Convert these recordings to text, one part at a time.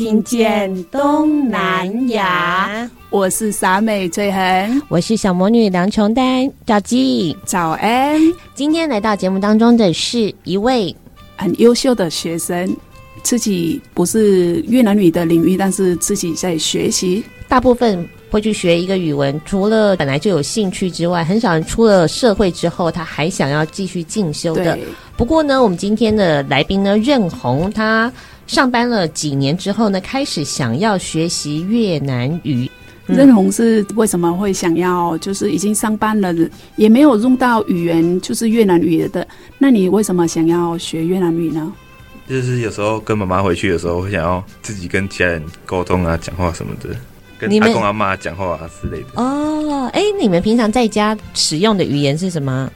听见东南亚。我是傻美翠恒，我是小魔女梁琼丹，赵姬，早安。今天来到节目当中的是一位很优秀的学生，自己不是越南语的领域，但是自己在学习，大部分。会去学一个语文，除了本来就有兴趣之外，很少人出了社会之后，他还想要继续进修的。不过呢，我们今天的来宾呢，任红，他上班了几年之后呢，开始想要学习越南语。嗯、任红是为什么会想要？就是已经上班了，也没有用到语言，就是越南语的。那你为什么想要学越南语呢？就是有时候跟妈妈回去的时候，会想要自己跟家人沟通啊，讲话什么的。跟阿公阿妈讲话啊之类的哦，哎，你们平常在家使用的语言是什么？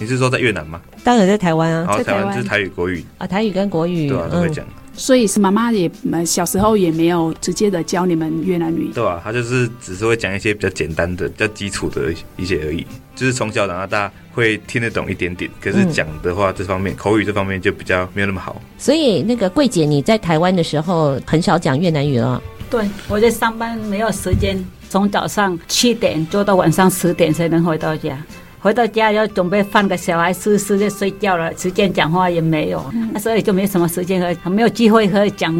你是说在越南吗？当然在台湾啊，在台湾就是台语、国语啊，台语跟国语对啊都会讲。所以是妈妈也小时候也没有直接的教你们越南语，对啊，他就是只是会讲一些比较简单的、比较基础的一些而已，就是从小长到大会听得懂一点点，可是讲的话这方面口语这方面就比较没有那么好。所以那个桂姐你在台湾的时候很少讲越南语了。对，我在上班没有时间，从早上七点做到晚上十点才能回到家。回到家要准备放个小孩吃吃就睡觉了，时间讲话也没有，那、嗯、所以就没什么时间和没有机会可以讲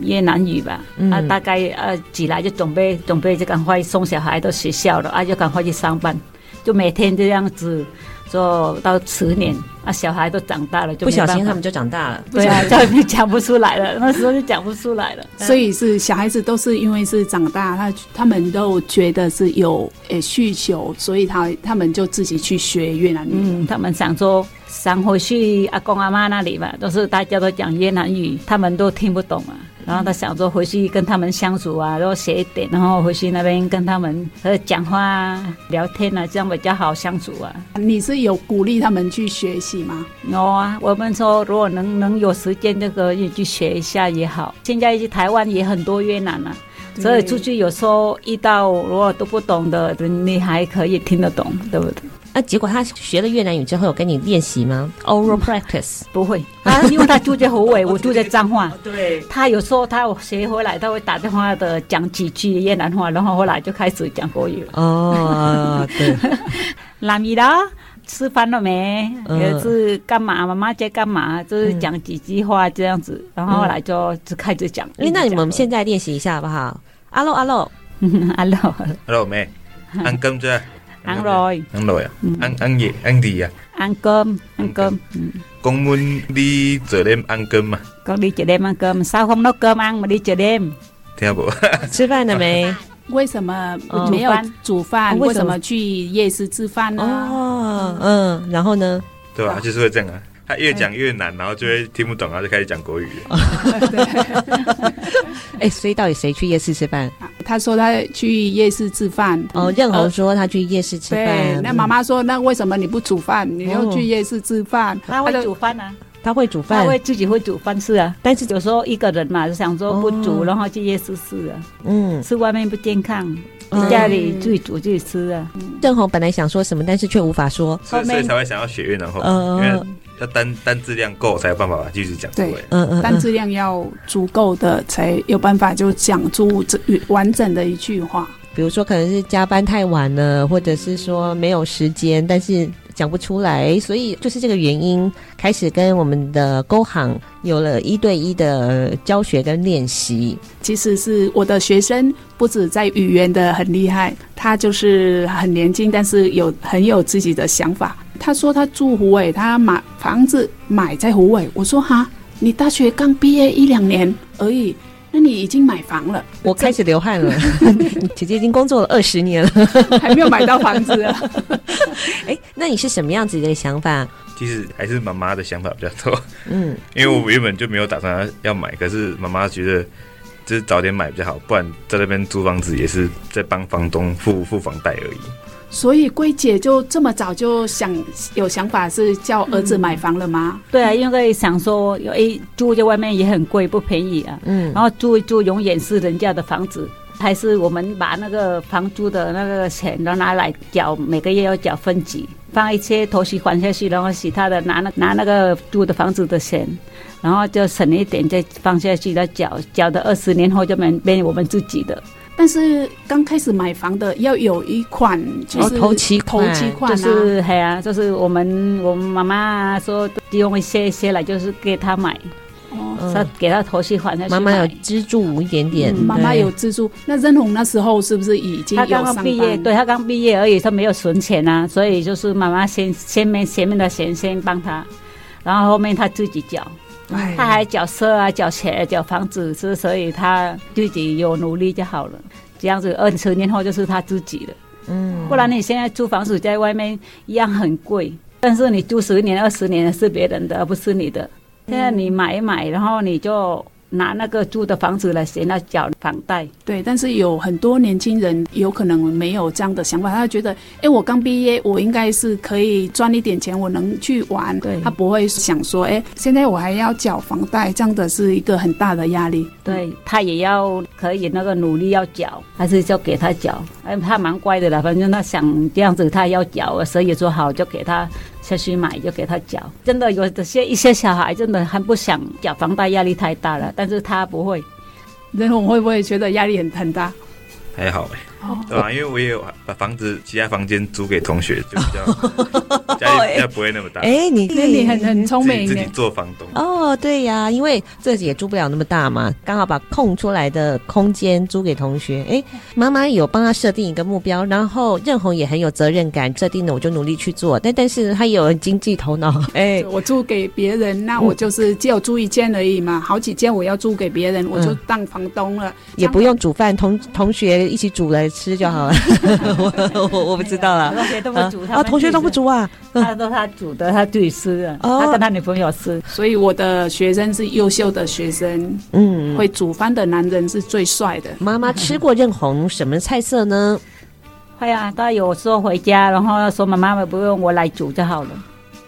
越南语吧。嗯、啊，大概呃起来就准备准备就赶快送小孩到学校了，啊就赶快去上班，就每天这样子。做到十年，啊，小孩都长大了，就不小心他们就长大了。对啊，就讲不出来了，那时候就讲不出来了。所以是小孩子都是因为是长大，他他们都觉得是有诶需求，所以他他们就自己去学越南语。嗯，他们想说想回去阿公阿妈那里吧，都是大家都讲越南语，他们都听不懂啊。然后他想说回去跟他们相处啊，然后学一点，然后回去那边跟他们和讲话聊天啊，这样比较好相处啊。你是有鼓励他们去学习吗？有啊，我们说如果能能有时间，这个也去学一下也好。现在去台湾也很多越南啊，所以出去有时候遇到如果都不懂的，你还可以听得懂，对不对？那、啊、结果他学了越南语之后有跟你练习吗？Oral practice、嗯、不会啊，因为他住在湖北，我住在彰化。对，他有时候他学回来，他会打电话的讲几句越南话，然后后来就开始讲国语了。哦，对。拉米拉，吃饭了没？也是干嘛？妈妈在干嘛？就是讲几句话这样子，然后后来就就开始讲。哎、嗯，那你们现在练习一下好不好？阿罗阿罗，阿罗阿罗妹，安跟着。ăn rồi ăn rồi à ăn ăn gì ăn gì à ăn cơm ăn cơm con muốn đi chợ đêm ăn cơm mà con đi chợ đêm ăn cơm sao không nấu cơm ăn mà đi chợ đêm theo bộ 吃饭了没为什么没有煮饭为什么去夜市吃饭呢哦嗯然后呢对吧就是会这样啊 他越讲越难，然后就会听不懂，然后就开始讲国语了。哎，所以到底谁去夜市吃饭？他说他去夜市吃饭。哦，任豪说他去夜市吃饭。那妈妈说，那为什么你不煮饭？你又去夜市吃饭？他会煮饭啊，他会煮饭，他会自己会煮饭吃啊。但是有时候一个人嘛，就想说不煮，然后去夜市吃啊。嗯，吃外面不健康，家里自己煮自己吃啊。郑红本来想说什么，但是却无法说，所以才会想要学越南话，因为。要单单质量够才有办法继续讲。对，嗯嗯，单质量要足够的才有办法就讲出这完整的一句话。比如说，可能是加班太晚了，或者是说没有时间，但是讲不出来，所以就是这个原因，开始跟我们的工行有了一对一的教学跟练习。其实是我的学生不止在语言的很厉害，他就是很年轻，但是有很有自己的想法。他说他住虎尾，他买房子买在虎尾。我说哈，你大学刚毕业一两年而已。那你已经买房了，我开始流汗了。姐姐已经工作了二十年了，还没有买到房子啊。哎、欸，那你是什么样子的想法？其实还是妈妈的想法比较多。嗯，因为我原本就没有打算要买，可是妈妈觉得就是早点买比较好，不然在那边租房子也是在帮房东付付房贷而已。所以桂姐就这么早就想有想法是叫儿子买房了吗？嗯、对啊，因为想说有诶住在外面也很贵，不便宜啊。嗯，然后住一住永远是人家的房子，还是我们把那个房租的那个钱都拿来缴，每个月要缴分期，放一些头期还下去，然后其他的拿那拿那个租的房子的钱，然后就省一点再放下去再缴，缴的二十年后就变变我们自己的。但是刚开始买房的要有一款，就是头期款，头期款就是嘿啊，就是我们我们妈妈说用一些一些来，就是给他买，哦，他给他头期款。妈妈有资助一点点，妈妈有资助。那任红那时候是不是已经有他刚刚毕业？对他刚毕业而已，他没有存钱啊，所以就是妈妈先先面前面的钱先帮他，然后后面他自己缴。他还缴车啊，缴钱，缴房子，是所以他自己有努力就好了。这样子二十年后就是他自己的。嗯，不然你现在租房子在外面一样很贵，但是你租十年、二十年是别人的，而不是你的。现在你买一买，然后你就。拿那个租的房子来写那缴房贷，对，但是有很多年轻人有可能没有这样的想法，他觉得，哎，我刚毕业，我应该是可以赚一点钱，我能去玩，对，他不会想说，哎，现在我还要缴房贷，这样的是一个很大的压力。对，他也要可以那个努力要缴，还是就给他缴，哎，他蛮乖的了，反正他想这样子，他要缴，所以说好就给他。下去买就给他缴，真的有的些一些小孩真的很不想缴房贷，压力太大了。但是他不会，然后会不会觉得压力很很大？还好哎。对吧？因为我也有把房子其他房间租给同学，就比较 家里比较不会那么大。哎，你那你很很聪明，自己做房东。哦，对呀，因为自己也租不了那么大嘛，刚好把空出来的空间租给同学。哎，妈妈有帮他设定一个目标，然后任红也很有责任感，设定了我就努力去做。但但是他也有经济头脑。哎，我租给别人，那我就是只有租一间而已嘛，好几间我要租给别人，我就当房东了，也不用煮饭，同同学一起煮了。吃就好了，我我我不知道了。同学都不煮，啊，同学都不煮啊，他说他煮的，他自己吃的，他跟他女朋友吃。所以我的学生是优秀的学生，嗯，会煮饭的男人是最帅的。妈妈吃过任红什么菜色呢？会啊，他有时候回家，然后说妈妈不用我来煮就好了。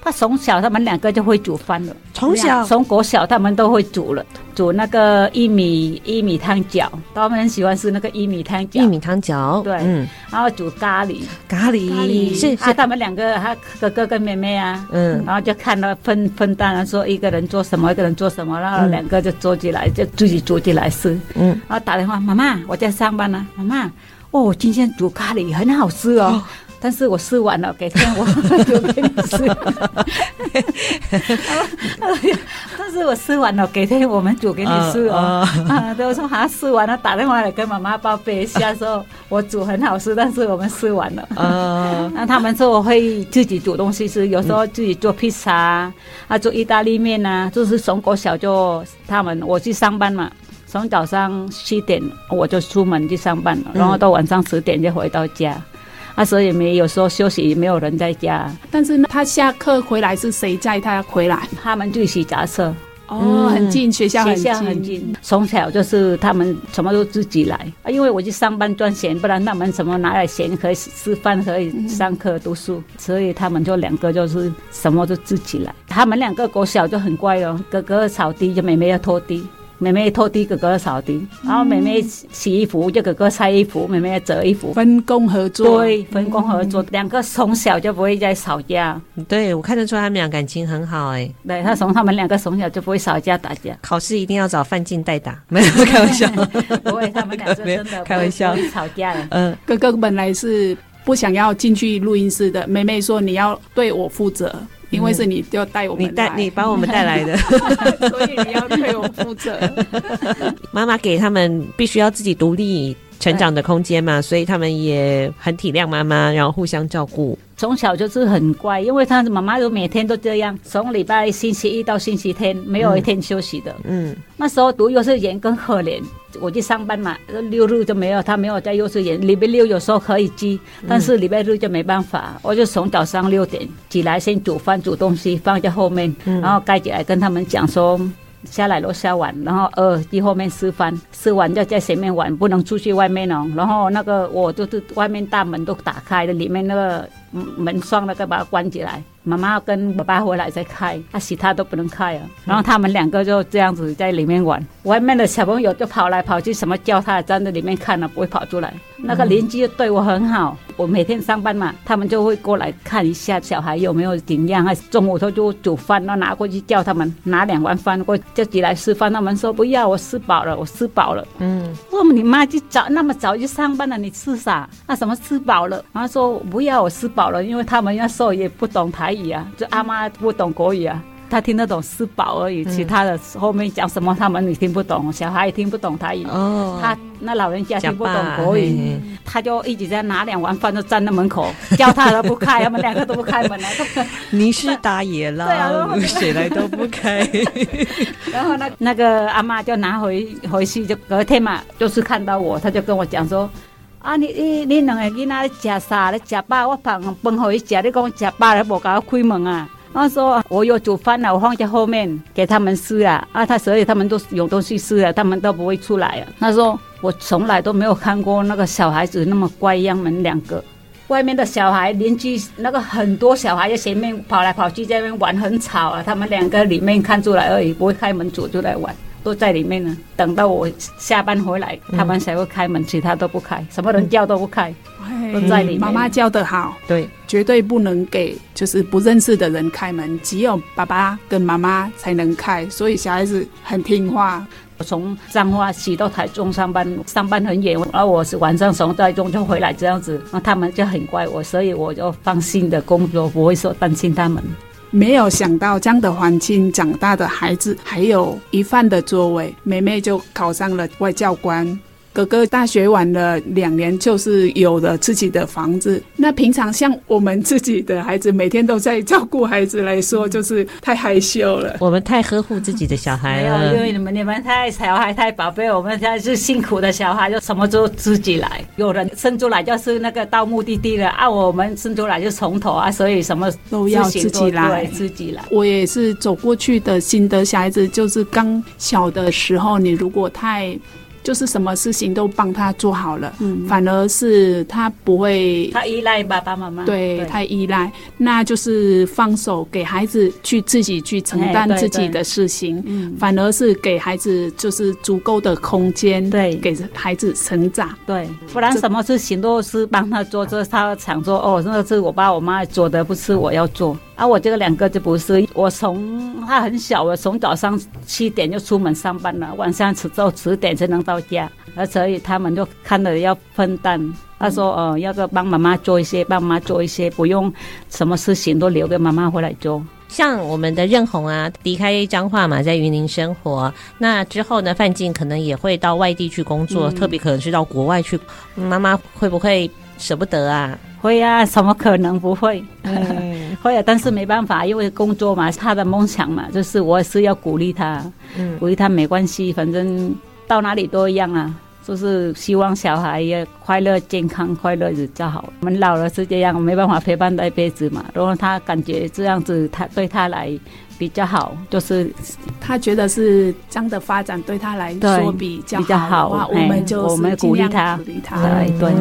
他从小他们两个就会煮饭了，从小？从国小他们都会煮了，煮那个玉米玉米汤饺，他们很喜欢吃那个玉米汤饺。玉米汤饺，对，嗯，然后煮咖喱，咖喱，咖喱。是是，他们两个，他哥哥跟妹妹啊，嗯，然后就看到分分担了，说一个人做什么，一个人做什么，然后两个就做起来，就自己煮起来吃，嗯，然后打电话，妈妈，我在上班呢，妈妈，哦，今天煮咖喱很好吃哦。但是我吃完了，改天我煮给你吃。但是我吃完了，改天我们煮给你吃哦。啊，都说好像吃完了，打电话来跟妈妈报备一下，说我煮很好吃，但是我们吃完了。啊，那他们说我会自己煮东西吃，有时候自己做披萨啊，做意大利面啊，就是从国小就他们我去上班嘛，从早上七点我就出门去上班了，然后到晚上十点就回到家。啊，所以没有说休息也，没有人在家。但是呢，他下课回来是谁载他回来？他们就骑脚踏车。哦，很近，学校很近。学校很近。从小就是他们什么都自己来啊，因为我去上班赚钱，不然他们什么拿来钱可以吃饭，可以上课读书，嗯、所以他们就两个就是什么都自己来。他们两个国小就很乖哦，哥哥扫地，就妹妹要拖地。妹妹拖地，哥哥扫地，然后妹妹洗衣服，就哥哥晒衣服，妹妹折衣服，分工合作。对，分工合作，两个从小就不会再吵架。对，我看得出他们俩感情很好哎。对，他从他们两个从小就不会吵架打架。考试一定要找范进代打，没 有开玩笑。不会，他们两个真的 开玩笑，不会吵架。嗯，哥哥本来是不想要进去录音室的。妹妹说：“你要对我负责，因为是你要带我们，你带你把我们带来的，所以你要对我负责。”妈妈给他们必须要自己独立成长的空间嘛，所以他们也很体谅妈妈，然后互相照顾。从小就是很乖，因为他妈妈都每天都这样，从礼拜星期一到星期天没有一天休息的。嗯，那时候读幼稚园更可怜，我去上班嘛，六日就没有，他没有在幼稚园。礼拜六有时候可以寄，但是礼拜日就没办法。我就从早上六点起来，先煮饭煮东西放在后面，然后盖起来跟他们讲说。下来楼下玩，然后呃，去后面吃饭，吃完就在前面玩，不能出去外面哦。然后那个我就是外面大门都打开的，里面那个门窗那个把它关起来。妈妈跟爸爸回来再开，他其他都不能开啊。然后他们两个就这样子在里面玩，外面的小朋友就跑来跑去，什么叫他站在里面看了，不会跑出来。那个邻居对我很好，我每天上班嘛，他们就会过来看一下小孩有没有怎样。啊中午他就煮饭，然后拿过去叫他们拿两碗饭过自己来吃饭。他们说不要，我吃饱了，我吃饱了。嗯，我说你妈就早那么早就上班了，你吃啥？那什么吃饱了？然后说不要，我吃饱了，因为他们那时候也不懂台语。啊，就阿妈不懂国语啊，他听得懂四宝而已，其他的后面讲什么他们也听不懂，小孩也听不懂台语。哦，他那老人家听不懂国语，他就一直在拿两碗饭就站在门口，叫他都不开，他们两个都不开门来。你是大爷了，对啊，谁来都不开。然后那那个阿妈就拿回回去，就隔天嘛，就是看到我，他就跟我讲说。啊！你你你两个囡仔吃啥？你吃饱？我饭饭好伊吃，你讲吃饱了，无给我开门啊！我说我有煮饭了，我放在后面给他们吃啊！啊，他所以他们都有东西吃了，他们都不会出来啊。他说我从来都没有看过那个小孩子那么乖样，们两个外面的小孩邻居那个很多小孩在前面跑来跑去，在那边玩很吵啊。他们两个里面看出来而已，不会开门走就来玩。都在里面呢，等到我下班回来，他们才会开门，其他都不开，什么人叫都不开，都在里面。妈妈教得好，对，绝对不能给就是不认识的人开门，只有爸爸跟妈妈才能开，所以小孩子很听话。我从彰化骑到台中上班，上班很远，然后我是晚上从台中就回来这样子，那他们就很乖我，所以我就放心的工作，不会说担心他们。没有想到这样的环境长大的孩子，还有一番的作为，妹妹就考上了外交官。哥哥大学完了两年，就是有了自己的房子。那平常像我们自己的孩子，每天都在照顾孩子来说，就是太害羞了。我们太呵护自己的小孩了，没有，因为你们你们太小孩太宝贝，我们现在是辛苦的小孩，就什么都自己来。有人生出来就是那个到目的地了啊，我们生出来就从头啊，所以什么都要自己来，自己来。我也是走过去的心得，小孩子就是刚小的时候，你如果太。就是什么事情都帮他做好了，嗯，反而是他不会，他依赖爸爸妈妈，对，太依赖，那就是放手给孩子去自己去承担自己的事情，嗯，反而是给孩子就是足够的空间，对，给孩子成长，对，不然什么事情都是帮他做，这他想说哦，那是我爸我妈做的，不是我要做。啊，我这个两个就不是，我从他很小，我从早上七点就出门上班了，晚上迟到十点才能到家，而所以他们就看着要分担。他说，呃，要个帮妈妈做一些，帮妈妈做一些，不用什么事情都留给妈妈回来做。像我们的任红啊，离开彰化嘛，在云林生活，那之后呢，范静可能也会到外地去工作，嗯、特别可能是到国外去，妈妈会不会舍不得啊？会、啊，怎么可能不会？嗯、会啊，但是没办法，因为工作嘛，他的梦想嘛，就是我是要鼓励他，嗯、鼓励他没关系，反正到哪里都一样啊，就是希望小孩也快乐、健康、快乐比较好。我们老了是这样，没办法陪伴他一辈子嘛。如果他感觉这样子，他对他来。比较好，就是他觉得是这样的发展对他来说比较好的话，我们就我们鼓励他，鼓励他。对对，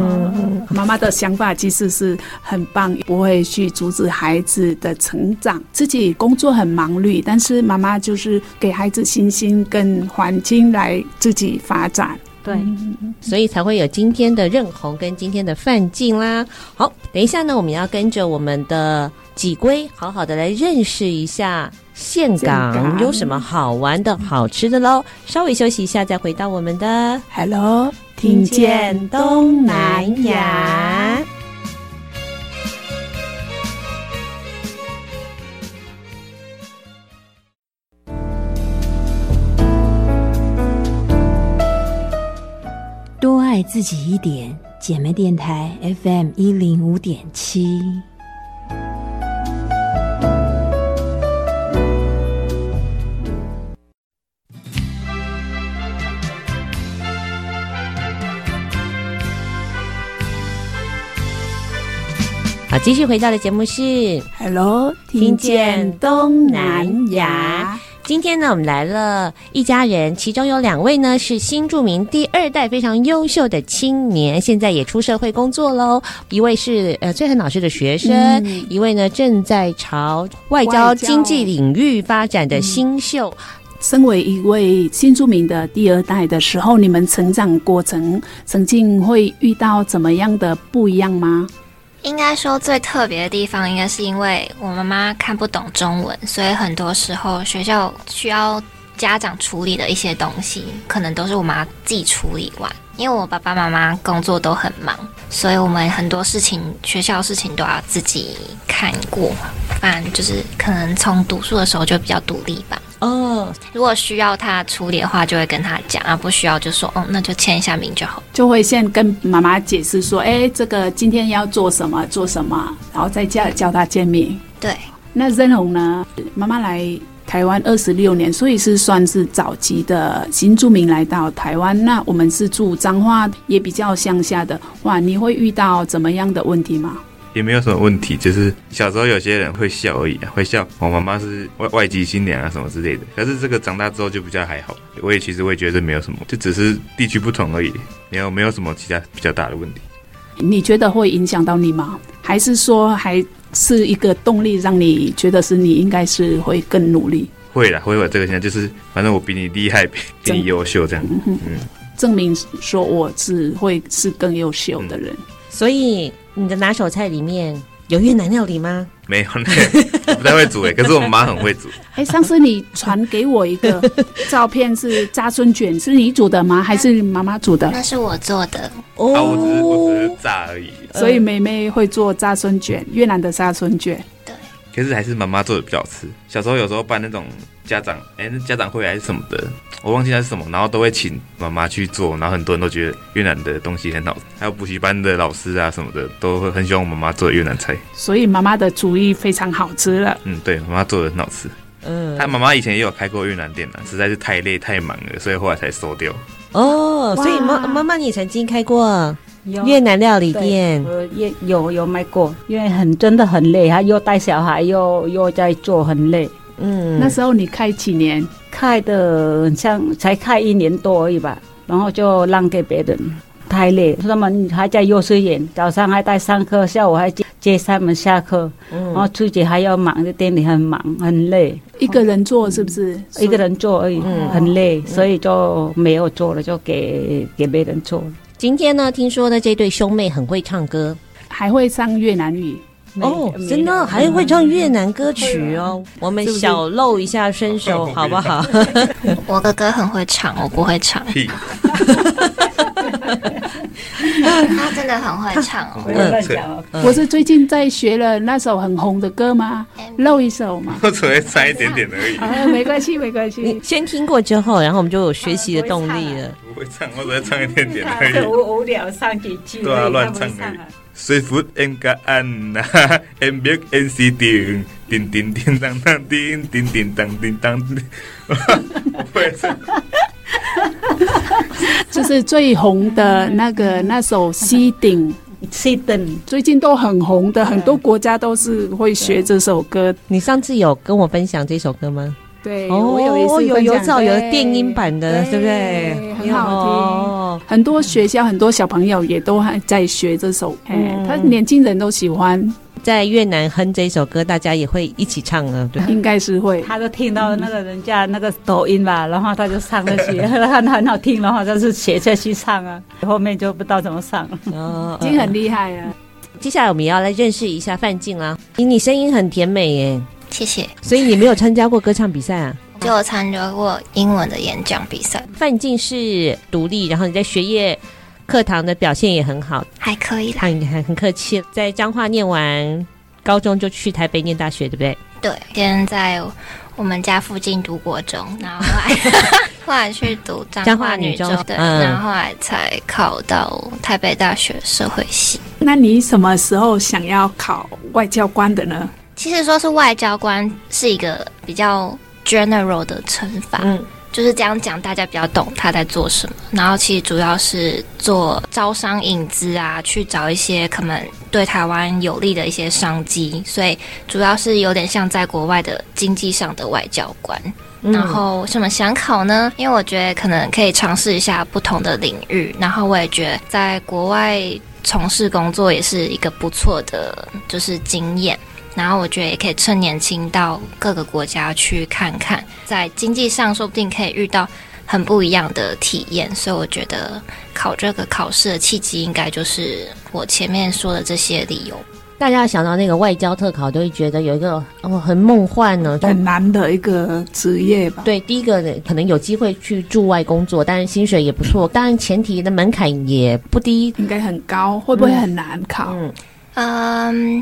妈妈的想法其实是很棒，不会去阻止孩子的成长。自己工作很忙碌，但是妈妈就是给孩子信心跟环境来自己发展。对，所以才会有今天的任红跟今天的范静啦。好，等一下呢，我们要跟着我们的几龟，好好的来认识一下岘港有什么好玩的好吃的喽？稍微休息一下，再回到我们的 Hello，听见东南亚，多爱自己一点，姐妹电台 FM 一零五点七。好，继续回到的节目是 Hello，听见东南亚。今天呢，我们来了一家人，其中有两位呢是新著名第二代非常优秀的青年，现在也出社会工作喽。一位是呃翠痕老师的学生，嗯、一位呢正在朝外交经济领域发展的新秀。身为一位新住民的第二代的时候，你们成长过程曾经会遇到怎么样的不一样吗？应该说最特别的地方，应该是因为我妈妈看不懂中文，所以很多时候学校需要家长处理的一些东西，可能都是我妈自己处理完。因为我爸爸妈妈工作都很忙，所以我们很多事情学校事情都要自己看过，反正就是可能从读书的时候就比较独立吧。哦，如果需要他处理的话，就会跟他讲；啊，不需要就说，哦，那就签一下名就好。就会先跟妈妈解释说，哎，这个今天要做什么，做什么，然后再叫叫他签名。对，那任红呢？妈妈来台湾二十六年，所以是算是早期的新住民来到台湾。那我们是住彰化，也比较乡下的，哇，你会遇到怎么样的问题吗？也没有什么问题，就是小时候有些人会笑而已啊，会笑我妈妈是外外籍新娘啊什么之类的。可是这个长大之后就比较还好，我也其实我也觉得没有什么，就只是地区不同而已，没有没有什么其他比较大的问题。你觉得会影响到你吗？还是说还是一个动力，让你觉得是你应该是会更努力？会啦，会有这个现象就是反正我比你厉害，比 你优秀这样，嗯，证明说我是会是更优秀的人，嗯，所以。你的拿手菜里面有越南料理吗？没有，那 不太会煮诶。可是我妈很会煮。哎，上次你传给我一个 照片，是炸春卷，是你煮的吗？还是妈妈煮的？那是我做的。哦，啊、我只是我只是炸而已。所以妹妹会做炸春卷，越南的炸春卷。对。可是还是妈妈做的比较好吃。小时候有时候办那种家长哎，那家长会还是什么的。我忘记它是什么，然后都会请妈妈去做，然后很多人都觉得越南的东西很好吃，还有补习班的老师啊什么的都会很喜欢我妈妈做的越南菜，所以妈妈的厨艺非常好吃了。嗯，对，妈妈做的很好吃。嗯，她妈妈以前也有开过越南店呢，实在是太累太忙了，所以后来才收掉。哦，所以妈妈妈你曾经开过越南料理店？也有有卖过，因为很真的很累，他又带小孩又又在做，很累。嗯，那时候你开几年？开的像才开一年多而已吧，然后就让给别人，太累。他们还在幼稚园，早上还带上课，下午还接接他们下课，嗯、然后自己还要忙，在店里很忙很累。一个人做是不是？嗯、一个人做而已，嗯、很累，所以就没有做了，就给给别人做。今天呢，听说呢这对兄妹很会唱歌，还会唱越南语。哦，真的还会唱越南歌曲哦！我们小露一下身手好不好？我哥哥很会唱，我不会唱。他真的很会唱哦！我是最近在学了那首很红的歌吗？露一首嘛。我只会唱一点点而已。啊，没关系，没关系。先听过之后，然后我们就有学习的动力了。不会唱，我只会唱一点点而已。无无聊唱几句，对啊，乱唱而已。水福恩格安呐，M B N C 叮叮叮叮当当叮叮叮当叮当，我不会唱。就是最红的那个那首《西顶西顶》，最近都很红的，很多国家都是会学这首歌。你上次有跟我分享这首歌吗？对，哦、我有一次有有找有电音版的，对，对不对？很好听，哦、很多学校很多小朋友也都还在学这首，嗯，他年轻人都喜欢。在越南哼这首歌，大家也会一起唱啊，对，应该是会。他都听到那个人家那个抖音吧，然后他就唱那些，很 很好听，然后就是写下去唱啊，后面就不知道怎么唱了，哦，已经很厉害啊。接下来我们也要来认识一下范静啊，你你声音很甜美耶。谢谢。所以你没有参加过歌唱比赛啊？就有参加过英文的演讲比赛。范进是独立，然后你在学业课堂的表现也很好，还可以。很很很客气，在彰化念完高中就去台北念大学，对不对？对。先在我们家附近读国中，然后后来 后来去读彰化女中，对，嗯、然后后来才考到台北大学社会系。那你什么时候想要考外交官的呢？其实说是外交官是一个比较 general 的称法，嗯，就是这样讲，大家比较懂他在做什么。然后其实主要是做招商引资啊，去找一些可能对台湾有利的一些商机，所以主要是有点像在国外的经济上的外交官。嗯、然后什么想考呢？因为我觉得可能可以尝试一下不同的领域，然后我也觉得在国外从事工作也是一个不错的就是经验。然后我觉得也可以趁年轻到各个国家去看看，在经济上说不定可以遇到很不一样的体验。所以我觉得考这个考试的契机，应该就是我前面说的这些理由。大家想到那个外交特考，都会觉得有一个哦很梦幻呢，很难的一个职业吧？对，第一个可能有机会去驻外工作，但是薪水也不错，当然前提的门槛也不低，应该很高，会不会很难考？嗯。嗯，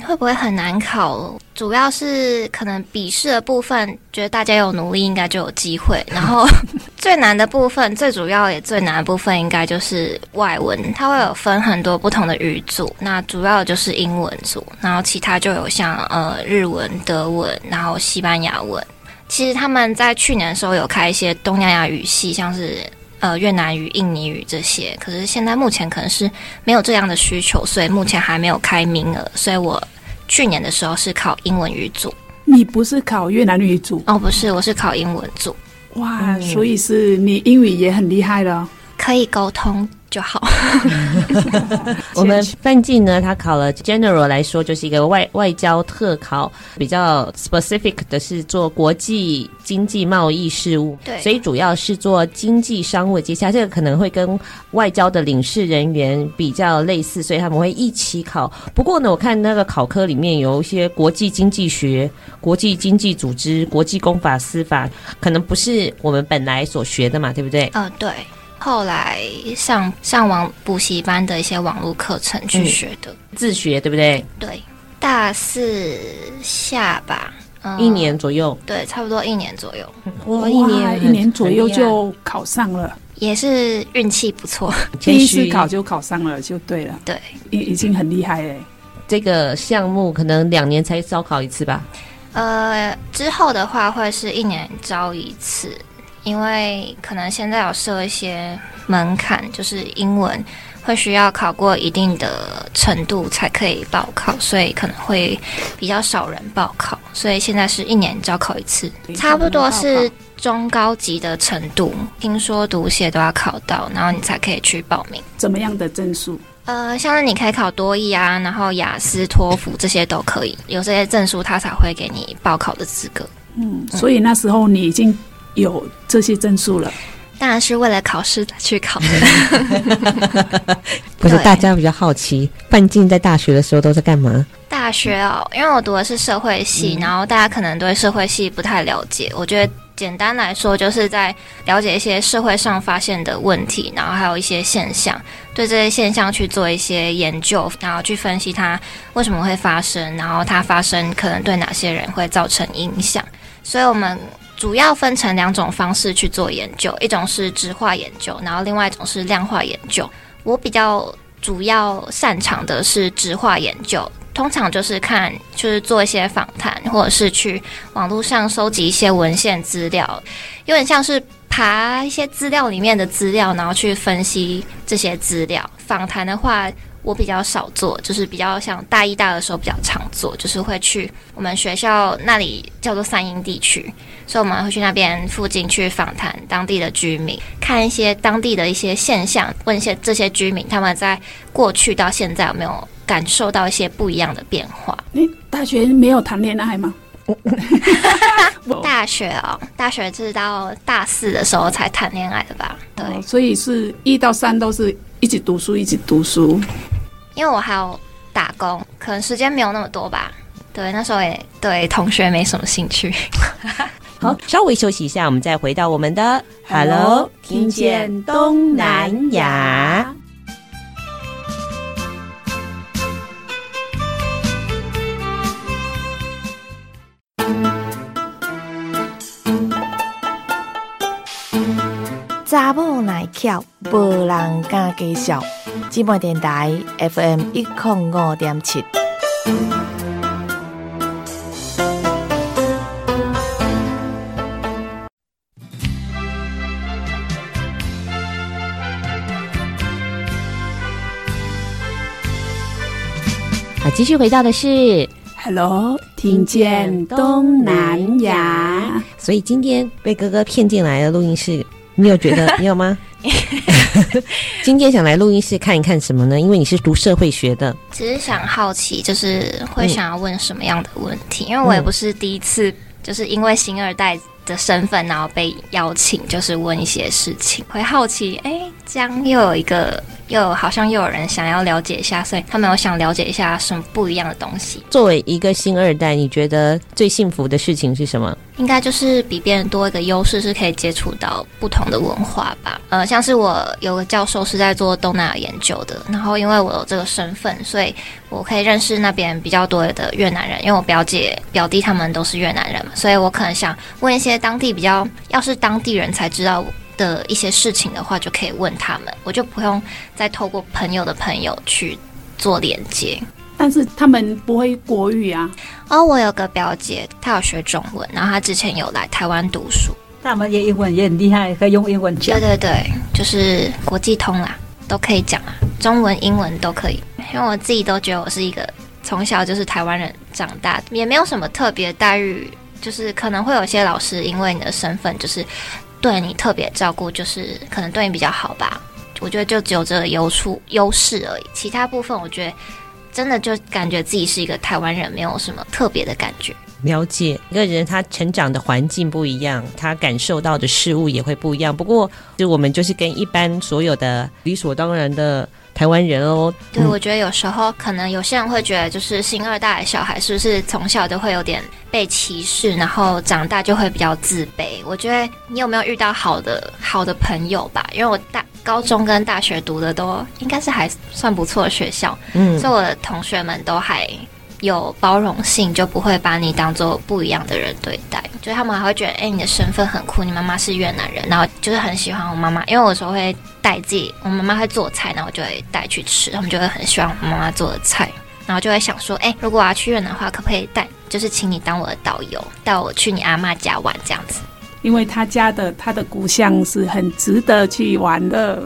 会不会很难考？主要是可能笔试的部分，觉得大家有努力，应该就有机会。然后 最难的部分，最主要也最难的部分，应该就是外文，它会有分很多不同的语组。那主要就是英文组，然后其他就有像呃日文、德文，然后西班牙文。其实他们在去年的时候有开一些东南亚语系，像是。呃，越南语、印尼语这些，可是现在目前可能是没有这样的需求，所以目前还没有开名额。所以我去年的时候是考英文语组。你不是考越南语组？哦，不是，我是考英文组。哇，嗯、所以是你英语也很厉害了，可以沟通。我们范进呢，他考了 general 来说，就是一个外外交特考，比较 specific 的是做国际经济贸易事务。对，所以主要是做经济商务。接下来这个可能会跟外交的领事人员比较类似，所以他们会一起考。不过呢，我看那个考科里面有一些国际经济学、国际经济组织、国际公法、司法，可能不是我们本来所学的嘛，对不对？嗯、呃，对。后来上上网补习班的一些网络课程去学的，嗯、自学对不对？对，大四下吧，嗯、一年左右，对，差不多一年左右。我，一年一年左右就考上了，也是运气不错，第一次考就考上了，就对了。对，已已经很厉害哎。这个项目可能两年才招考一次吧？呃，之后的话会是一年招一次。因为可能现在有设一些门槛，就是英文会需要考过一定的程度才可以报考，所以可能会比较少人报考，所以现在是一年招考一次，差不多是中高级的程度，听说读写都要考到，然后你才可以去报名。怎么样的证书？呃，像是你可以考多益啊，然后雅思、托福这些都可以，有这些证书他才会给你报考的资格。嗯，所以那时候你已经。有这些证书了，当然是为了考试去考的。不是，大家比较好奇，范进在大学的时候都在干嘛？大学哦，因为我读的是社会系，嗯、然后大家可能对社会系不太了解。我觉得简单来说，就是在了解一些社会上发现的问题，然后还有一些现象，对这些现象去做一些研究，然后去分析它为什么会发生，然后它发生可能对哪些人会造成影响。所以我们。主要分成两种方式去做研究，一种是质化研究，然后另外一种是量化研究。我比较主要擅长的是质化研究，通常就是看，就是做一些访谈，或者是去网络上收集一些文献资料，有点像是爬一些资料里面的资料，然后去分析这些资料。访谈的话，我比较少做，就是比较像大一、大二的时候比较常做，就是会去我们学校那里叫做三英地区，所以我们会去那边附近去访谈当地的居民，看一些当地的一些现象，问一些这些居民他们在过去到现在有没有感受到一些不一样的变化。你大学没有谈恋爱吗？大学哦，大学是到大四的时候才谈恋爱的吧？对，哦，所以是一到三都是一起读书，一起读书。因为我还有打工，可能时间没有那么多吧。对，那时候也对同学没什么兴趣。好，稍微休息一下，我们再回到我们的 Hello，听见东南亚。查某耐巧，无人敢介绍。芝麻电台 FM 一零五点七。好，继续回到的是。Hello，听见东南亚。所以今天被哥哥骗进来的录音室，你有觉得 你有吗？今天想来录音室看一看什么呢？因为你是读社会学的，只是想好奇，就是会想要问什么样的问题？嗯、因为我也不是第一次，就是因为新二代的身份，然后被邀请，就是问一些事情，会好奇，哎、欸，这样又有一个。又好像又有人想要了解一下，所以他们有想了解一下什么不一样的东西。作为一个新二代，你觉得最幸福的事情是什么？应该就是比别人多一个优势，是可以接触到不同的文化吧。呃，像是我有个教授是在做东南亚研究的，然后因为我有这个身份，所以我可以认识那边比较多的越南人，因为我表姐、表弟他们都是越南人嘛，所以我可能想问一些当地比较，要是当地人才知道的一些事情的话，就可以问他们，我就不用再透过朋友的朋友去做连接。但是他们不会国语啊。哦，我有个表姐，她有学中文，然后她之前有来台湾读书。他们也英文也很厉害，可以用英文讲。对对对，就是国际通啦，都可以讲啊，中文、英文都可以。因为我自己都觉得我是一个从小就是台湾人长大，也没有什么特别待遇，就是可能会有些老师因为你的身份就是。对你特别照顾，就是可能对你比较好吧。我觉得就只有这个优处优势而已，其他部分我觉得真的就感觉自己是一个台湾人，没有什么特别的感觉。了解一个人，他成长的环境不一样，他感受到的事物也会不一样。不过，就我们就是跟一般所有的理所当然的。台湾人哦，对，我觉得有时候可能有些人会觉得，就是新二代的小孩是不是从小都会有点被歧视，然后长大就会比较自卑。我觉得你有没有遇到好的好的朋友吧？因为我大高中跟大学读的都应该是还算不错的学校，嗯，所以我的同学们都还。有包容性，就不会把你当做不一样的人对待。就是他们还会觉得，哎、欸，你的身份很酷，你妈妈是越南人，然后就是很喜欢我妈妈。因为我有时候会带自己，我妈妈会做菜，然后我就会带去吃，他们就会很喜欢我妈妈做的菜，然后就会想说，哎、欸，如果我要去越南的话，可不可以带，就是请你当我的导游，带我去你阿妈家玩这样子？因为他家的他的故乡是很值得去玩的。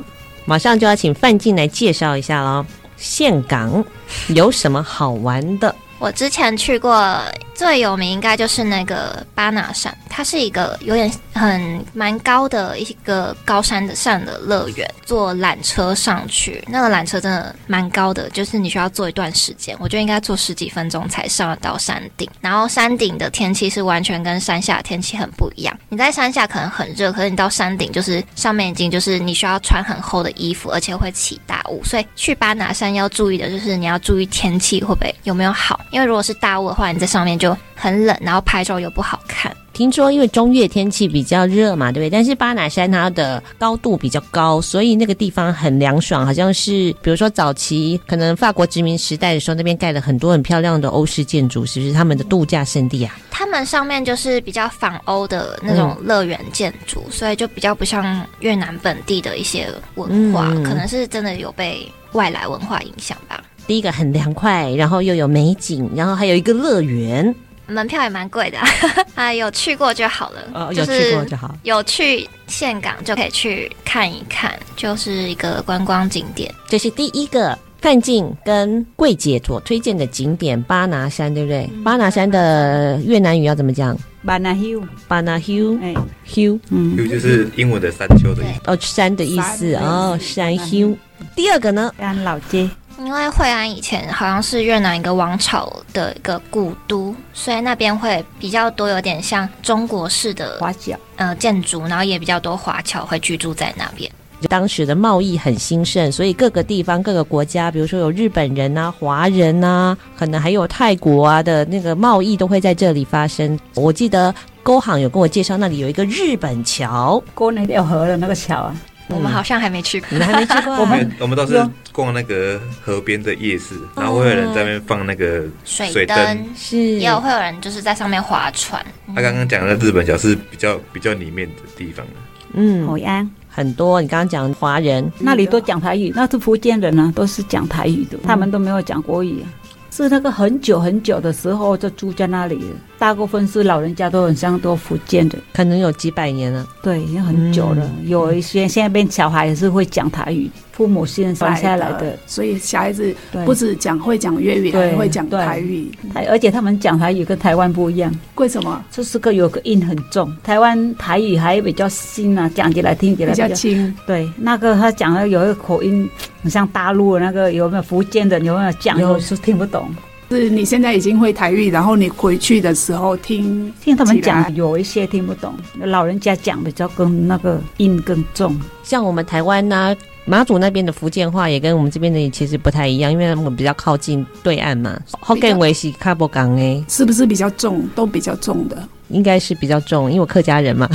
马上就要请范进来介绍一下喽。岘港有什么好玩的？我之前去过，最有名应该就是那个巴拿山，它是一个有点很蛮高的一个高山的上的乐园。坐缆车上去，那个缆车真的蛮高的，就是你需要坐一段时间，我觉得应该坐十几分钟才上得到山顶。然后山顶的天气是完全跟山下的天气很不一样。你在山下可能很热，可是你到山顶就是上面已经就是你需要穿很厚的衣服，而且会起大雾。所以去巴拿山要注意的就是你要注意天气会不会有没有好。因为如果是大雾的话，你在上面就很冷，然后拍照又不好看。听说因为中越天气比较热嘛，对不对？但是巴拿山它的高度比较高，所以那个地方很凉爽，好像是比如说早期可能法国殖民时代的时候，那边盖了很多很漂亮的欧式建筑，是不是他们的度假胜地啊？他们上面就是比较仿欧的那种乐园建筑，嗯，所以就比较不像越南本地的一些文化，嗯，可能是真的有被外来文化影响吧。第一个很凉快，然后又有美景，然后还有一个乐园，门票也蛮贵的 啊，有去过就好了。哦，有去过就好。有去岘港就可以去看一看，就是一个观光景点。这是第一个范静跟桂姐所推荐的景点巴拿山，对不对？嗯、巴拿山的越南语要怎么讲？巴拿 hill，巴拿 hill，哎，hill，嗯，hill 就是英文的山丘的意思。哦，山的意思哦，山 hill。第二个呢？安老街。因为惠安以前好像是越南一个王朝的一个古都，所以那边会比较多，有点像中国式的华侨呃建筑，然后也比较多华侨会居住在那边。当时的贸易很兴盛，所以各个地方、各个国家，比如说有日本人啊、华人啊，可能还有泰国啊的那个贸易都会在这里发生。我记得勾行有跟我介绍，那里有一个日本桥，过那条河的那个桥啊。我们好像还没去过，你们还没去过。我们我们都是逛那个河边的夜市，然后会有人在那边放那个水灯，是也有会有人就是在上面划船。他刚刚讲的日本桥是比较比较里面的地方。嗯，好呀很多。你刚刚讲华人，那里都讲台语，那是福建人呢、啊，都是讲台语的，他们都没有讲国语、啊。是那个很久很久的时候就住在那里了，大部分是老人家都很像都福建的，可能有几百年了。对，已经很久了。嗯、有一些现在变小孩也是会讲台语，父母先传下来的，所以小孩子不止讲会讲粤语，还会讲台语。而且他们讲台语跟台湾不一样，为什么？就是个有个音很重，台湾台语还比较新啊，讲起来听起来比较轻。对，那个他讲的有一个口音。很像大陆的那个有没有福建的有没有讲？有是听不懂。是你现在已经会台语，然后你回去的时候听听他们讲，有一些听不懂。老人家讲比较更那个音更重。像我们台湾呐、啊，马祖那边的福建话也跟我们这边的其实不太一样，因为他们比较靠近对岸嘛。福建话是卡不港诶，是不是比较重？都比较重的。应该是比较重，因为我客家人嘛，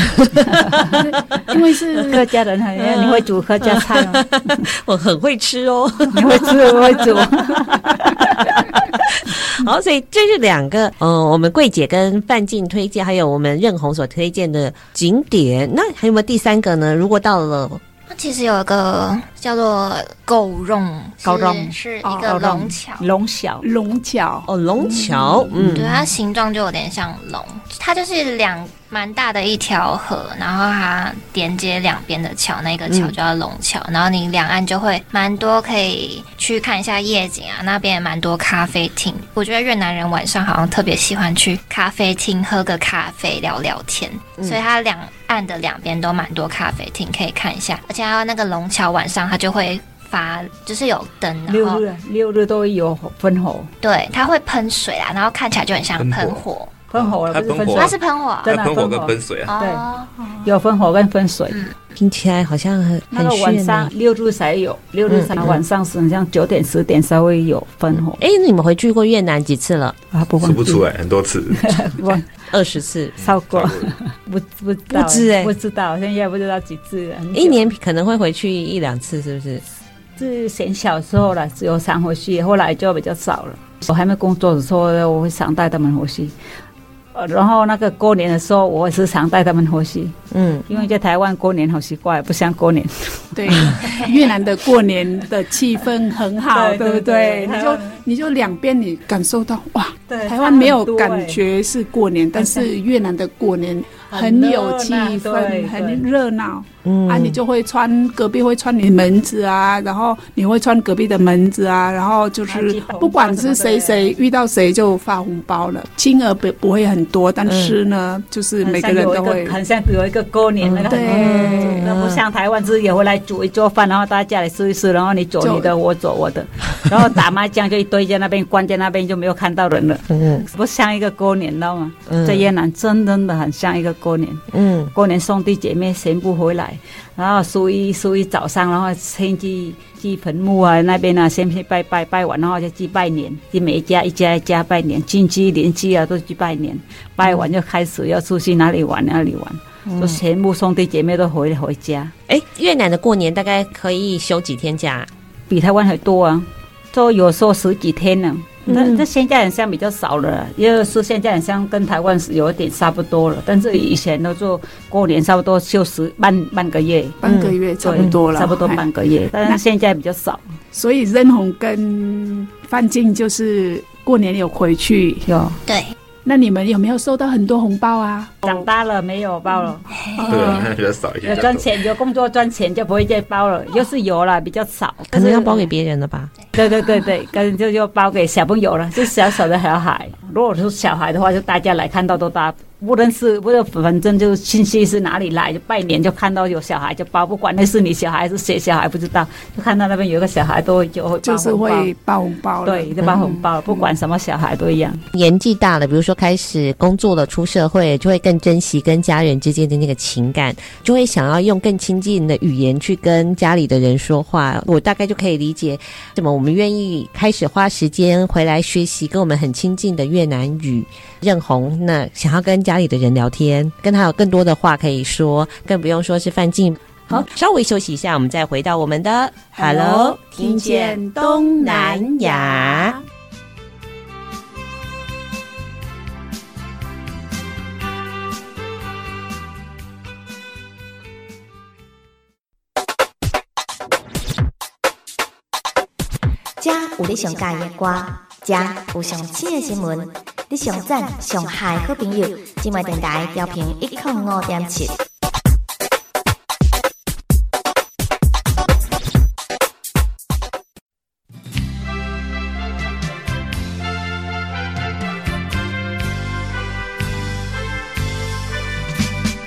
因为是客家人，很你会煮客家菜吗？我很会吃哦，你会吃，我会煮。好，所以这是两个，嗯、我们桂姐跟范静推荐，还有我们任红所推荐的景点。那还有没有第三个呢？如果到了。那其实有一个叫做狗茸，狗茸是一个龙桥，龙桥，龙桥哦，龙桥，嗯，对，它形状就有点像龙，它就是两。蛮大的一条河，然后它连接两边的桥，那个桥叫龙桥。嗯、然后你两岸就会蛮多可以去看一下夜景啊，那边也蛮多咖啡厅。我觉得越南人晚上好像特别喜欢去咖啡厅喝个咖啡聊聊天，嗯、所以它两岸的两边都蛮多咖啡厅可以看一下。而且还有那个龙桥晚上它就会发，就是有灯，然六日六日都有喷火，对，它会喷水啊，然后看起来就很像喷火。喷火了，不是喷水，它是喷火，真的喷火跟喷水啊，对，有喷火跟喷水，听起来好像很那个晚上六日才有，六日才晚上是像九点十点稍微有喷火。哎，你们回去过越南几次了？啊，不数不出来，很多次，二十次，超过，不不不知哎，不知道，现在不知道几次了。一年可能会回去一两次，是不是？是嫌小时候了，只有常回去，后来就比较少了。我还没工作的时候，我会常带他们回去。然后那个过年的时候，我时常带他们回去。嗯，因为在台湾过年好奇怪，不像过年。对，越南的过年的气氛很好，对不对？他就你就两边你感受到哇，台湾没有感觉是过年，但是越南的过年很有气氛，很热闹。嗯。啊，你就会穿隔壁会穿你门子啊，然后你会穿隔壁的门子啊，然后就是不管是谁谁遇到谁就发红包了，金额不不会很多，但是呢，就是每个人都会很像有一个过年那个，对，那不像台湾自己也会来煮一桌饭，然后大家来吃一吃，然后你走你的，我走我的，然后打麻将就一堆在那边，关在那边就没有看到人了，嗯，不像一个过年，知道吗？在越南真真的很像一个过年，嗯，过年兄弟姐妹全部回来。然后初一初一早上，然后先去去坟墓啊那边啊，先去拜拜拜完，然后就去拜年，去每一家一家一家拜年，亲戚邻居啊都去拜年，拜完就开始要出去哪里玩哪里玩，嗯、就全部兄弟姐妹都回回家。哎，越南的过年大概可以休几天假？比台湾还多啊，都有时候十几天呢。那那现在好像比较少了，因为是现在好像跟台湾是有一点差不多了。但是以前都做过年差不多就十半半个月，半个月差不多了，差不多半个月。但是现在比较少，所以任红跟范静就是过年有回去有对。那你们有没有收到很多红包啊？长大了没有包了，对，比较少一些。有赚钱，有工作赚钱就不会再包了。又是有了，比较少，可能要包给别人了吧？对对对对，可能就就包给小朋友了，就小小的小孩。如果是小孩的话，就大家来看到都大。不认识，不是，反正就亲戚是哪里来，就拜年就看到有小孩就包，不管那是你小孩还是谁小孩不知道，就看到那边有个小孩都就会就是会包红包，对，就包红包，嗯、不管什么小孩都一样。年纪大了，比如说开始工作了，出社会，就会更珍惜跟家人之间的那个情感，就会想要用更亲近的语言去跟家里的人说话。我大概就可以理解，怎么我们愿意开始花时间回来学习跟我们很亲近的越南语。任红那想要跟家里的人聊天，跟他有更多的话可以说，更不用说是范进。好，稍微休息一下，我们再回到我们的 Hello，听见东南亚。家有你想听的歌。这有上新的新闻，你上赞上嗨好朋友，今晚电台调频一点五点七。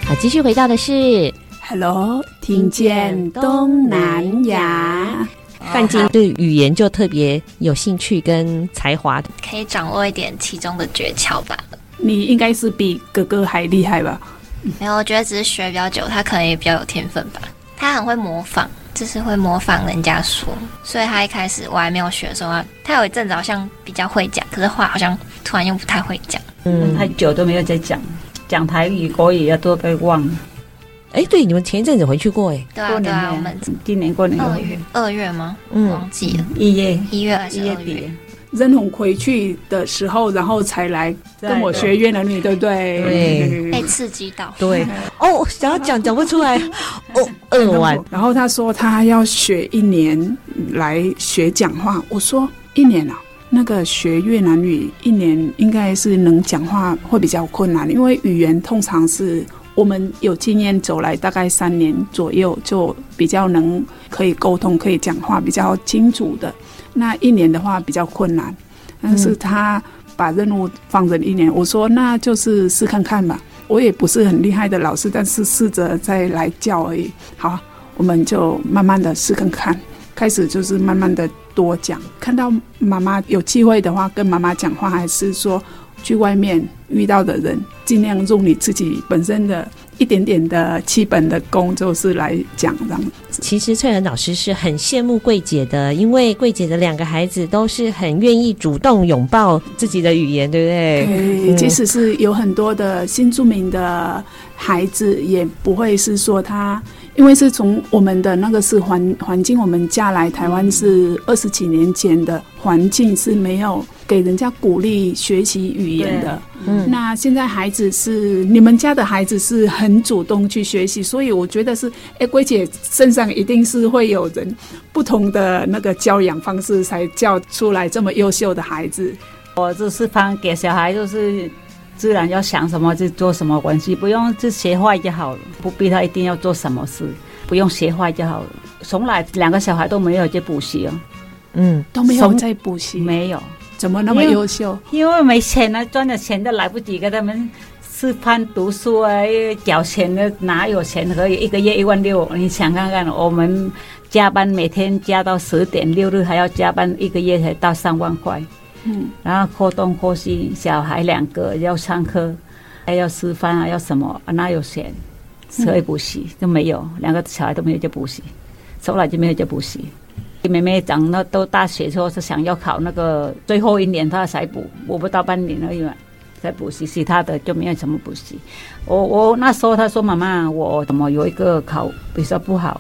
好，继续回到的是，Hello，听见东南亚。范金对语言就特别有兴趣跟才华，可以掌握一点其中的诀窍吧。你应该是比哥哥还厉害吧？没有，我觉得只是学比较久，他可能也比较有天分吧。他很会模仿，就是会模仿人家说，所以他一开始我还没有学的时候，他有一阵子好像比较会讲，可是话好像突然又不太会讲。嗯，太久都没有在讲，讲台语、国语也都被忘了。哎，对，你们前一阵子回去过哎，对啊，对啊，我们今年过年二月二月吗？嗯，忘记了，一月一月还是一月底？任红回去的时候，然后才来跟我学越南语，对不对？对，被刺激到。对，哦，想要讲讲不出来，哦，二万。然后他说他要学一年来学讲话，我说一年啊，那个学越南语一年应该是能讲话会比较困难，因为语言通常是。我们有经验走来大概三年左右，就比较能可以沟通，可以讲话比较清楚的。那一年的话比较困难，但是他把任务放成一年，我说那就是试看看吧。我也不是很厉害的老师，但是试着再来教而已。好，我们就慢慢的试看看。开始就是慢慢的多讲，看到妈妈有机会的话，跟妈妈讲话，还是说。去外面遇到的人，尽量用你自己本身的一点点的基本的功，就是来讲这样。其实翠兰老师是很羡慕桂姐的，因为桂姐的两个孩子都是很愿意主动拥抱自己的语言，对不对？对，即使是有很多的新著名的孩子，也不会是说他。因为是从我们的那个是环环境，我们嫁来台湾是二十几年前的环境是没有给人家鼓励学习语言的。嗯，那现在孩子是你们家的孩子是很主动去学习，所以我觉得是哎，桂姐身上一定是会有人不同的那个教养方式，才教出来这么优秀的孩子。我就是帮给小孩就是。自然要想什么就做什么关系，不用就学坏就好了，不逼他一定要做什么事，不用学坏就好了。从来两个小孩都没有去补习哦，嗯，都没有在补习，没有，怎么那么优秀？因为没钱啊，赚的钱都来不及给他们吃饭读书啊，缴钱的哪有钱可以一个月一万六？你想看看，我们加班每天加到十点，六日还要加班，一个月才到三万块。然后扩东扩西，小孩两个要上课，还要吃饭啊，要什么啊？哪有钱？所以补习都没有，两个小孩都没有去补习，从来就没有去补习。妹妹长到都大学之后是想要考那个最后一年，她才补，补不到半年而已嘛，才补习，其他的就没有什么补习。我我那时候她说妈妈，我怎么有一个考比较不好？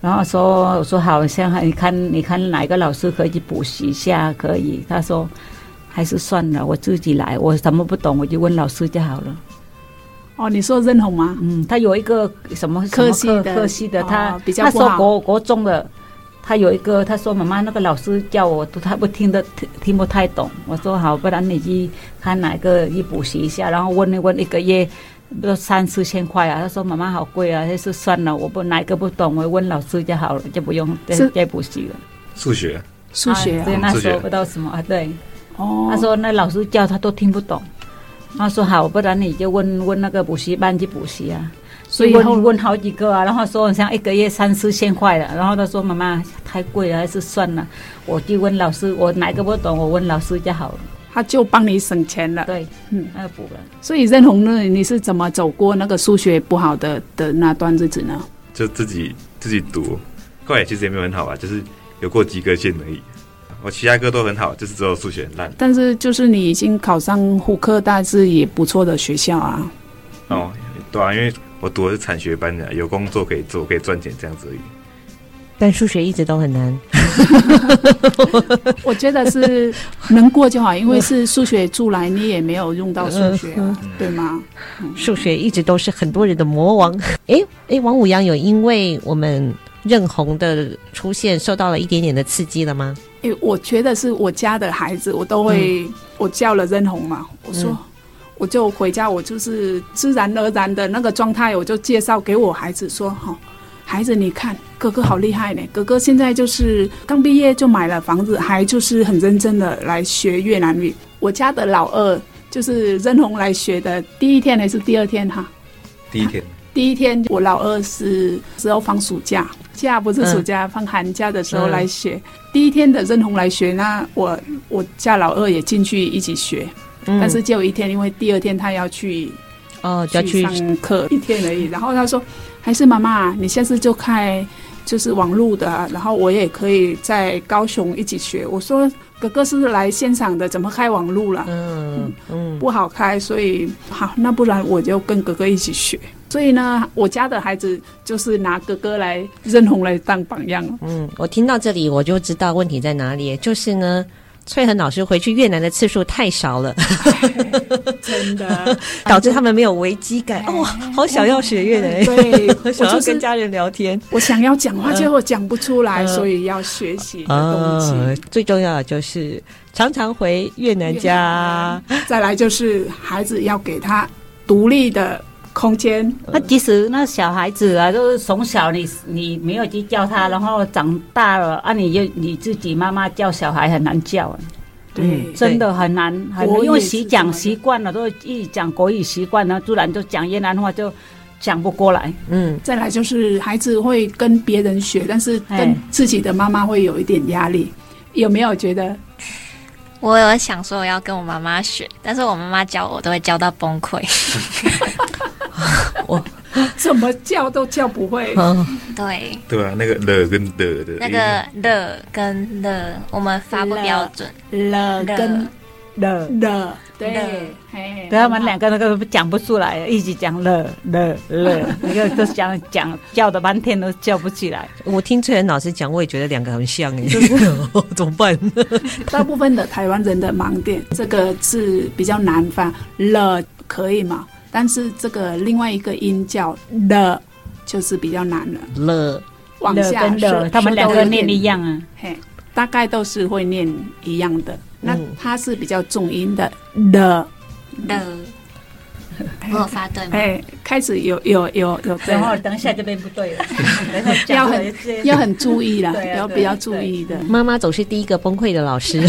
然后说，我说好像你看，你看哪个老师可以补习一下？可以。他说，还是算了，我自己来。我什么不懂，我就问老师就好了。哦，你说认同吗？嗯，他有一个什么科系的，科系的，他、哦、比较。他说国国中的，他有一个，他说妈妈那个老师叫我，他不听得听听不太懂。我说好，不然你去看哪个去补习一下，然后问一问一个月。都三四千块啊！他说：“妈妈好贵啊！”还是算了，我不哪个不懂，我问老师就好了，就不用再再补习了。数学，数学、啊，对、啊，那时候不知道什么啊？对，哦，他说那老师教他都听不懂。他说好，不然你就问问那个补习班去补习啊。所以问问好几个啊，然后说好像一个月三四千块了。然后他说：“妈妈太贵了，还是算了。”我就问老师，我哪个不懂，我问老师就好了。他就帮你省钱了，对，嗯，那补了。所以任红呢，你是怎么走过那个数学不好的的那段日子呢？就自己自己读，后来其实也没有很好吧，就是有过及格线而已。我其他科都很好，就是只有数学很烂。但是就是你已经考上虎科大是也不错的学校啊。哦，对啊，因为我读的是产学班的，有工作可以做，可以赚钱这样子而已。但数学一直都很难，我觉得是能过就好，因为是数学出来，你也没有用到数学，啊，对吗？数学一直都是很多人的魔王。哎哎，王武阳有因为我们任红的出现受到了一点点的刺激了吗？诶我觉得是我家的孩子，我都会，嗯、我叫了任红嘛，我说、嗯、我就回家，我就是自然而然的那个状态，我就介绍给我孩子说，哈，孩子你看哥哥好厉害呢，哥哥现在就是刚毕业就买了房子，还就是很认真的来学越南语。我家的老二就是任红来学的第一天还是第二天哈？第一天。第一天我老二是时候放暑假。假不是暑假，嗯、放寒假的时候来学。嗯、第一天的任红来学，那我我家老二也进去一起学，嗯、但是就一天，因为第二天他要去哦，要去上课一天而已。然后他说：“还是妈妈，你下次就开就是网路的，然后我也可以在高雄一起学。”我说：“哥哥是来现场的，怎么开网路了？嗯嗯，嗯不好开，所以好，那不然我就跟哥哥一起学。”所以呢，我家的孩子就是拿哥哥来任红来当榜样。嗯，我听到这里我就知道问题在哪里，就是呢，萃恒老师回去越南的次数太少了，真的 导致他们没有危机感。哦，好想要学越南，对，我想要跟家人聊天，我想要讲话，结果讲不出来，所以要学习的东西。最重要的就是常常回越南家，再来就是孩子要给他独立的。空间，那其实那小孩子啊，都是从小你你没有去教他，然后长大了啊，你就你自己妈妈教小孩很难教啊，对，真的很难，很难，因为习讲习惯了，都一讲国语习惯了，突然就讲越南话就讲不过来。嗯，再来就是孩子会跟别人学，但是跟自己的妈妈会有一点压力，有没有觉得？我有想说我要跟我妈妈学，但是我妈妈教我都会教到崩溃。我怎么叫都叫不会。对对啊，那个了跟的的，那个了跟了，我们发不标准。了跟了了，对，对他们两个那个讲不出来，一直讲了了了，那个都讲讲叫的半天都叫不起来。我听萃恒老师讲，我也觉得两个很像哎，怎么办？大部分的台湾人的盲点，这个是比较难发，了可以吗？但是这个另外一个音叫的，就是比较难了。了，往下的，他们两个念一样啊，嘿，大概都是会念一样的。那它是比较重音的了，了。我发对吗？哎，开始有有有有，然后等一下这边不对了，要很要很注意了，要比较注意的。妈妈总是第一个崩溃的老师，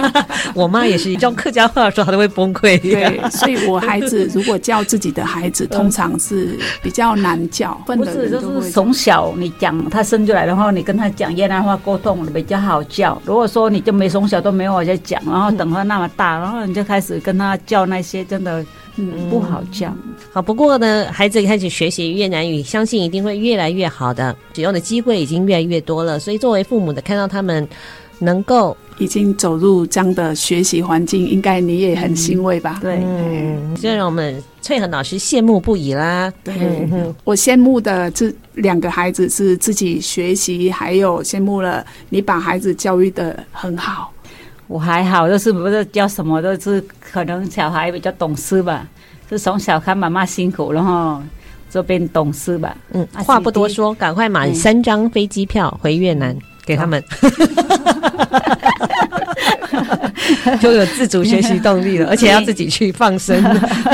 我妈也是用客家话说，她都会崩溃。对，所以我孩子如果教自己的孩子，通常是比较难教。不是，就是从小你讲他生出来，然后你跟他讲越南话沟通比较好教。如果说你就没从小都没有在讲，然后等他那么大，然后你就开始跟他教那些，真的。嗯，不好讲。好，不过呢，孩子开始学习越南语，相信一定会越来越好的。使用的机会已经越来越多了，所以作为父母的，看到他们能够已经走入这样的学习环境，应该你也很欣慰吧？嗯、对，嗯，这让我们翠恒老师羡慕不已啦。对，嗯、我羡慕的这两个孩子是自己学习，还有羡慕了你把孩子教育的很好。我还好，就是不是叫什么都是可能小孩比较懂事吧，就从小看妈妈辛苦，然后就变懂事吧。嗯，话不多说，赶快买三张飞机票回越南。给他们，就有自主学习动力了，而且要自己去放生，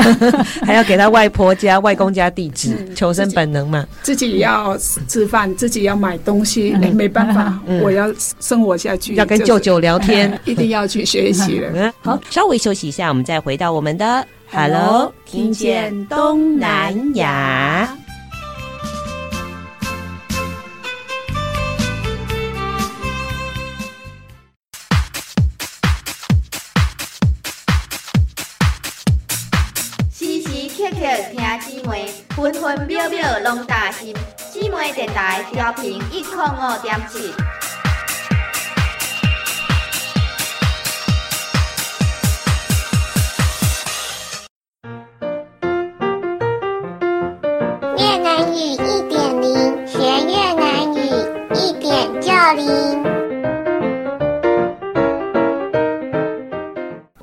还要给他外婆家、外公家地址，求生本能嘛。自己要吃饭，自己要买东西，没办法，我要生活下去，要跟舅舅聊天，一定要去学习了。好，稍微休息一下，我们再回到我们的 Hello，听见东南亚。听姊妹分分秒秒拢担心，姊妹电台调频一零五点七。越南语一点零，学越南语一点就灵。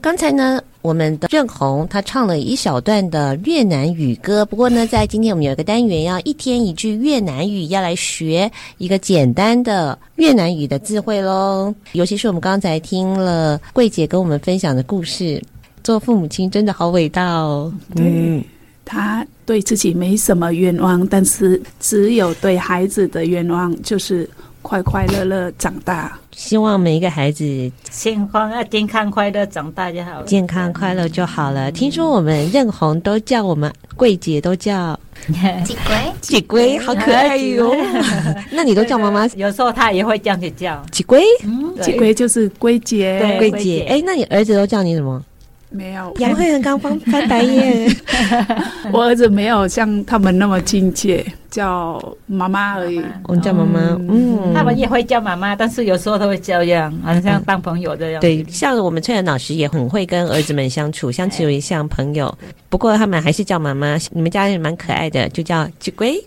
刚才呢？我们的任红他唱了一小段的越南语歌。不过呢，在今天我们有一个单元，要一天一句越南语，要来学一个简单的越南语的字汇喽。尤其是我们刚才听了桂姐跟我们分享的故事，做父母亲真的好伟大哦。对，他对自己没什么愿望，但是只有对孩子的愿望就是。快快乐乐长大，希望每一个孩子健康啊，健康快乐长大就好了。健康快乐就好了。听说我们任红都叫我们桂姐都叫 几龟，几龟好可爱哟。那你都叫妈妈？有时候他也会这样子叫几龟，几龟就是龟姐，龟姐。哎，那你儿子都叫你什么？没有，杨慧很刚翻翻白眼。我儿子没有像他们那么亲切，叫妈妈而已。我们叫妈妈，嗯，他们也会叫妈妈，但是有时候都会这样，好像当朋友这样。对，像我们翠兰老师也很会跟儿子们相处，相处为像朋友。不过他们还是叫妈妈。你们家也蛮可爱的，就叫吉龟。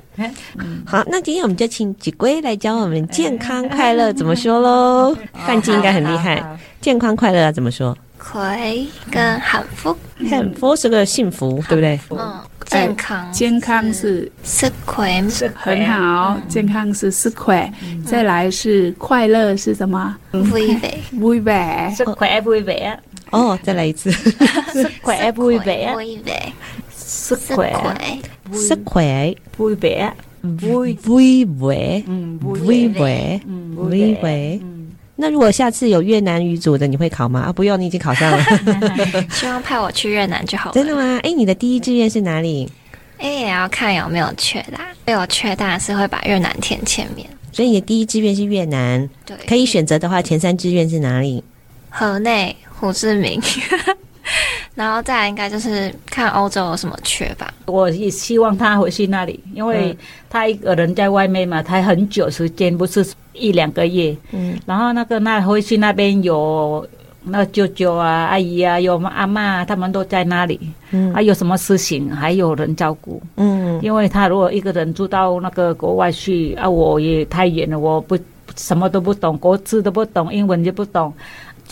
好，那今天我们就请吉龟来教我们健康快乐怎么说喽。范进应该很厉害，健康快乐要怎么说？葵跟幸福，幸福是个幸福，对不对？嗯，健康，健康是是葵，很好，健康是是葵。再来是快乐是什么？vui vẻ，vui vẻ，是葵 vui vẻ。哦，再来一次，是葵 vui vẻ，是葵，是葵，vui vẻ，vui vui vẻ，嗯，vui vẻ，嗯，vui vẻ。那如果下次有越南语组的，你会考吗？啊，不用，你已经考上了。希望派我去越南就好了。真的吗？哎，你的第一志愿是哪里？哎，也要看有没有缺大。有缺大是会把越南填前面。所以你的第一志愿是越南。对。可以选择的话，前三志愿是哪里？河内、胡志明。然后再来应该就是看欧洲有什么缺吧。我也希望他回去那里，因为他一个人在外面嘛，他很久时间，不是一两个月。嗯。然后那个那回去那边有那舅舅啊、阿姨啊、有阿妈，他们都在那里。嗯。还有什么事情还有人照顾。嗯。因为他如果一个人住到那个国外去啊，我也太远了，我不什么都不懂，国字都不懂，英文也不懂。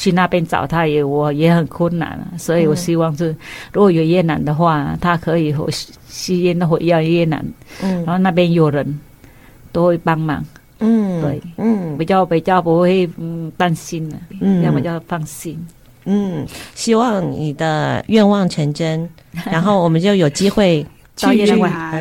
去那边找他也我也很困难，所以我希望是如果有越南的话，他可以回吸烟的回要越南，嗯，然后那边有人都会帮忙，嗯，对，嗯，比较比较不会嗯担心了，嗯，要比较放心，嗯，希望你的愿望成真，然后我们就有机会。去越南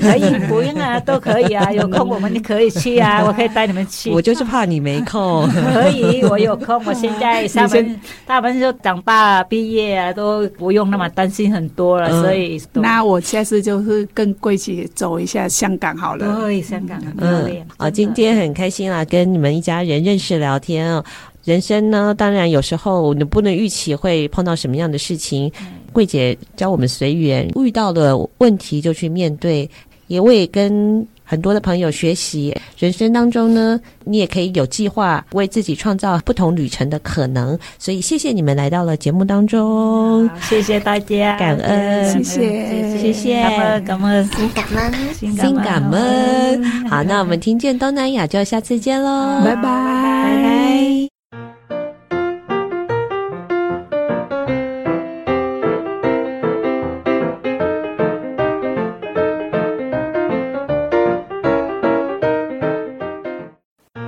可以，不用 啊，都可以啊，有空我们就可以去啊，我可以带你们去。我就是怕你没空。可以，我有空。我现在他们他们就长大毕业啊，都不用那么担心很多了，所以。那我下次就是跟桂姐走一下香港好了。对，香港很漂亮。啊，今天很开心啊，跟你们一家人认识聊天啊。人生呢，当然有时候你不能预期会碰到什么样的事情。桂姐教我们随缘，遇到了问题就去面对。也为跟很多的朋友学习，人生当中呢，你也可以有计划，为自己创造不同旅程的可能。所以谢谢你们来到了节目当中，谢谢大家，感恩，谢谢，谢谢，感恩，感恩，感恩，心感恩。好，那我们听见东南亚，就下次见喽，拜拜，拜拜。